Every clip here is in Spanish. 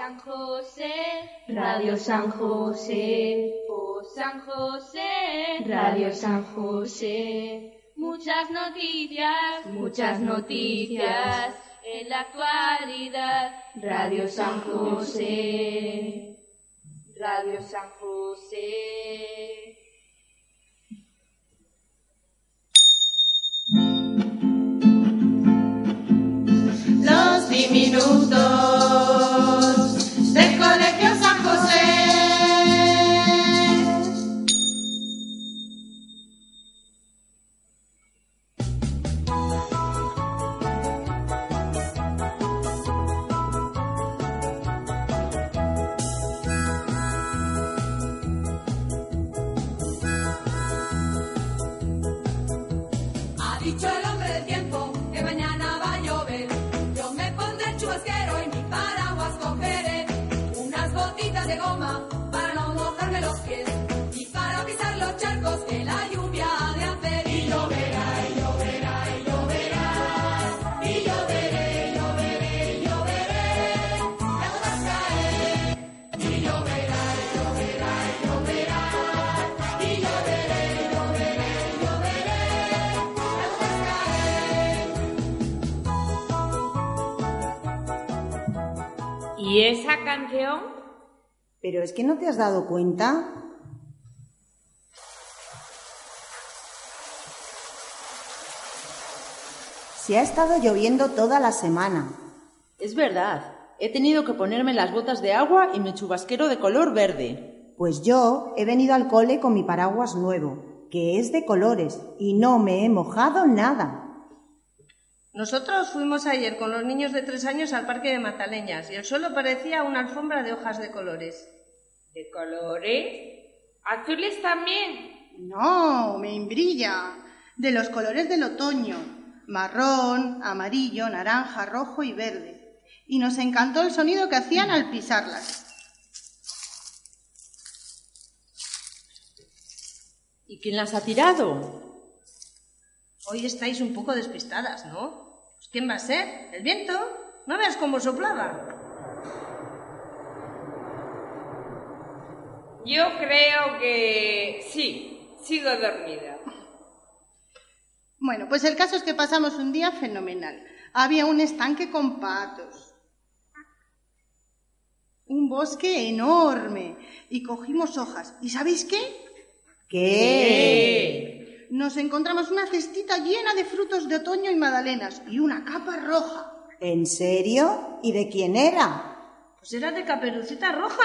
San José, Radio San José, oh San José, Radio San José. Muchas noticias, Muchas noticias. en la actualidad. Radio San José, Radio San José. Que la lluvia de hacer. Y lloverá, y lloverá, y lloverá. Y lloveré, y lloveré, y lloveré. Las caen. Y lloverá, y lloverá, y lloverá. Y lloveré, y lloveré, y lloveré. Las caen. ¿Y esa canción? Pero es que no te has dado cuenta. Se ha estado lloviendo toda la semana. Es verdad. He tenido que ponerme las botas de agua y mi chubasquero de color verde. Pues yo he venido al cole con mi paraguas nuevo, que es de colores, y no me he mojado nada. Nosotros fuimos ayer con los niños de tres años al parque de Mataleñas y el suelo parecía una alfombra de hojas de colores. ¿De colores? ¿Azules también? No, me brilla. De los colores del otoño. Marrón, amarillo, naranja, rojo y verde. Y nos encantó el sonido que hacían al pisarlas. ¿Y quién las ha tirado? Hoy estáis un poco despistadas, ¿no? Pues ¿Quién va a ser? ¿El viento? ¿No veas cómo soplaba? Yo creo que sí, sigo dormida. Bueno, pues el caso es que pasamos un día fenomenal. Había un estanque con patos. Un bosque enorme. Y cogimos hojas. ¿Y sabéis qué? ¿Qué? Nos encontramos una cestita llena de frutos de otoño y magdalenas y una capa roja. ¿En serio? ¿Y de quién era? Pues era de caperucita roja.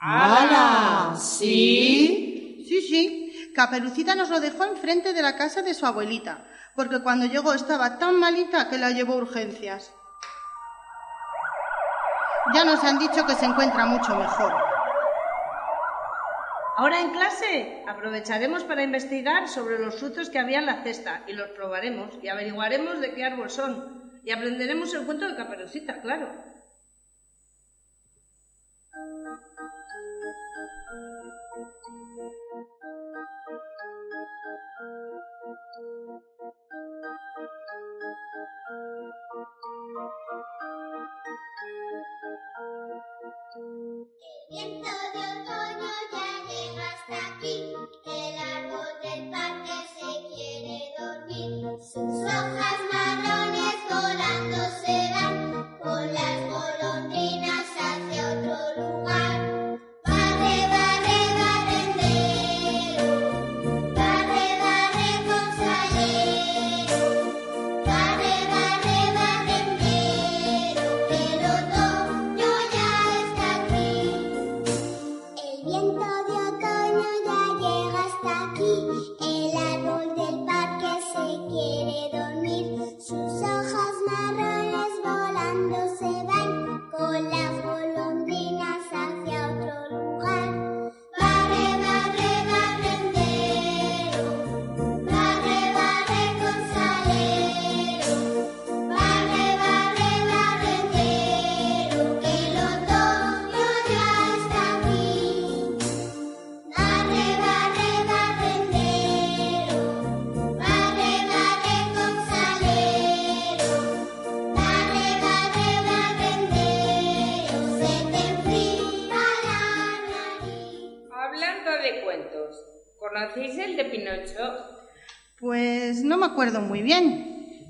¡Hala! ¿Sí? Caperucita nos lo dejó enfrente de la casa de su abuelita, porque cuando llegó estaba tan malita que la llevó a urgencias. Ya nos han dicho que se encuentra mucho mejor. Ahora en clase aprovecharemos para investigar sobre los frutos que había en la cesta y los probaremos y averiguaremos de qué árbol son y aprenderemos el cuento de Caperucita, claro. Viento ¿Conocéis el de Pinocho? Pues no me acuerdo muy bien.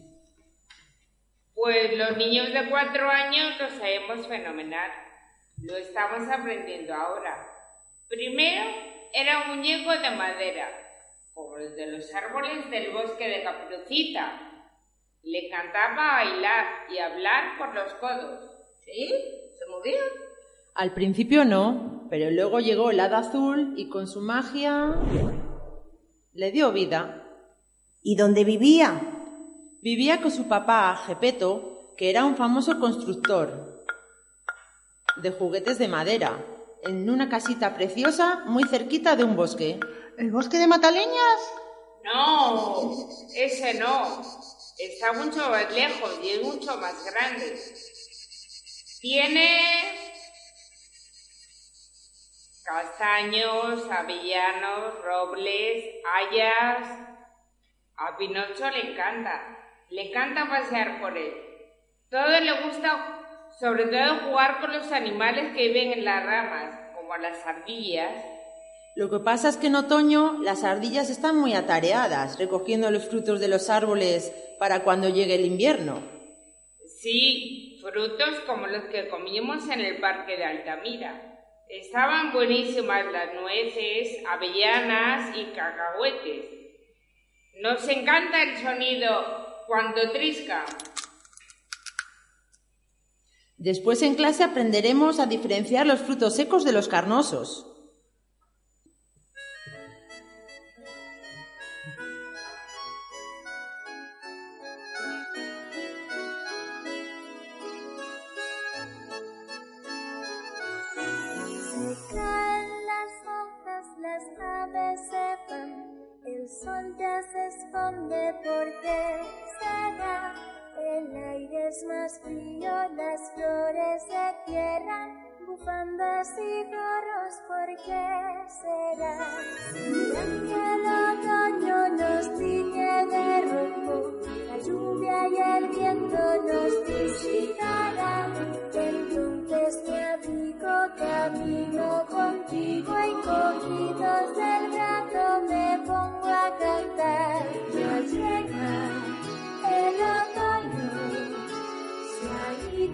Pues los niños de cuatro años lo sabemos fenomenal. Lo estamos aprendiendo ahora. Primero era un muñeco de madera, como los de los árboles del bosque de Caperucita. Le cantaba bailar y hablar por los codos. ¿Sí? ¿Se movía? Al principio no, pero luego llegó el hada azul y con su magia le dio vida. ¿Y dónde vivía? Vivía con su papá, Gepeto, que era un famoso constructor de juguetes de madera, en una casita preciosa muy cerquita de un bosque. ¿El bosque de Mataleñas? No, ese no. Está mucho más lejos y es mucho más grande. Tiene castaños, avellanos, robles, hayas. A Pinocho le encanta. Le encanta pasear por él. Todo le gusta, sobre todo jugar con los animales que viven en las ramas, como las ardillas. Lo que pasa es que en otoño las ardillas están muy atareadas recogiendo los frutos de los árboles para cuando llegue el invierno. Sí, frutos como los que comimos en el parque de Altamira. Estaban buenísimas las nueces, avellanas y cacahuetes. Nos encanta el sonido cuando trisca. Después en clase aprenderemos a diferenciar los frutos secos de los carnosos. Ya se esconde porque será. El aire es más frío, las flores se cierran, bufandas y gorros, ¿por qué será? Que el otoño nos tiñe de rojo, la lluvia y el viento nos visitarán. Entonces me abrigo, camino contigo y cogidos del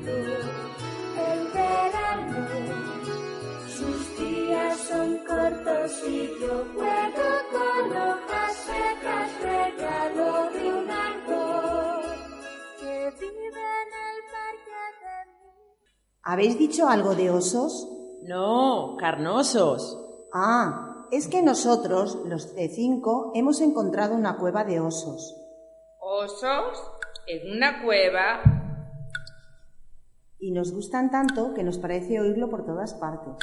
el verano. Sus días son cortos y yo juego con hojas secas, regalo de un árbol que vive en el parque de ¿Habéis dicho algo de osos? No, carnosos. Ah, es que nosotros, los C5, hemos encontrado una cueva de osos. Osos en una cueva. Y nos gustan tanto que nos parece oírlo por todas partes.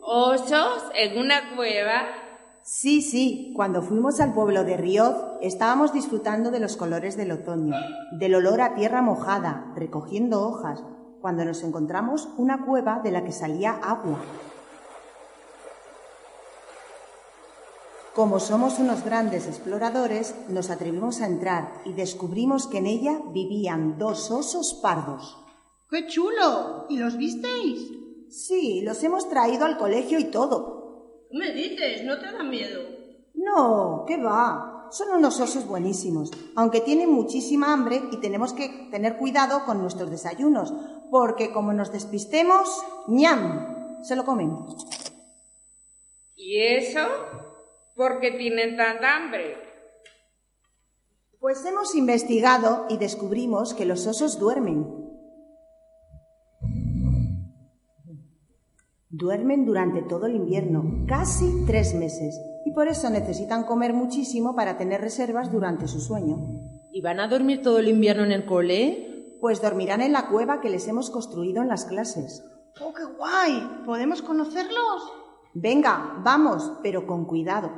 Osos en una cueva. Sí, sí, cuando fuimos al pueblo de Rioz estábamos disfrutando de los colores del otoño, del olor a tierra mojada, recogiendo hojas, cuando nos encontramos una cueva de la que salía agua. Como somos unos grandes exploradores, nos atrevimos a entrar y descubrimos que en ella vivían dos osos pardos. ¡Qué chulo! ¿Y los visteis? Sí, los hemos traído al colegio y todo. ¿Qué me dices? ¿No te da miedo? No, ¿qué va? Son unos osos buenísimos, aunque tienen muchísima hambre y tenemos que tener cuidado con nuestros desayunos, porque como nos despistemos, ñam, se lo comen. ¿Y eso? ¿Por qué tienen tanta hambre? Pues hemos investigado y descubrimos que los osos duermen. Duermen durante todo el invierno, casi tres meses, y por eso necesitan comer muchísimo para tener reservas durante su sueño. ¿Y van a dormir todo el invierno en el cole? Pues dormirán en la cueva que les hemos construido en las clases. ¡Oh, qué guay! ¿Podemos conocerlos? Venga, vamos, pero con cuidado.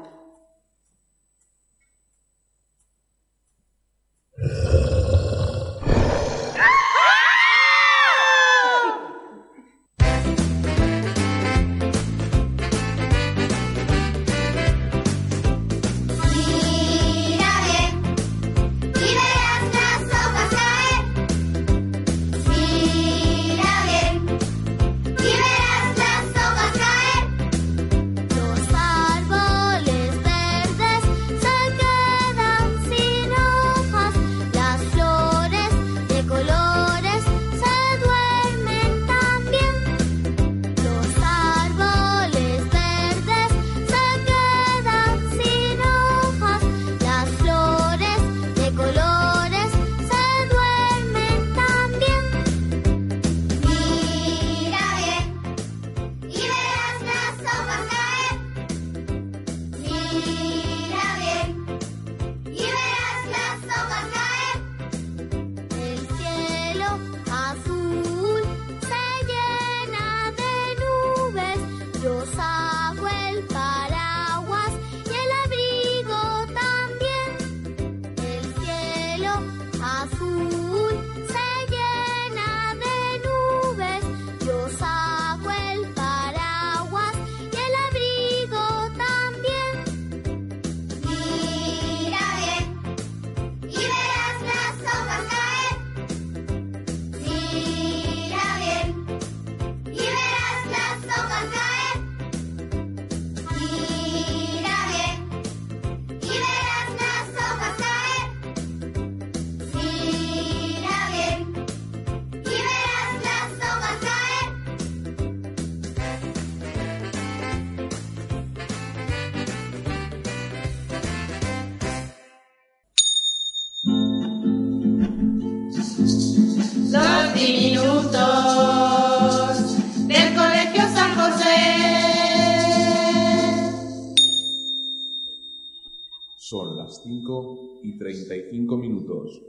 y treinta y cinco minutos.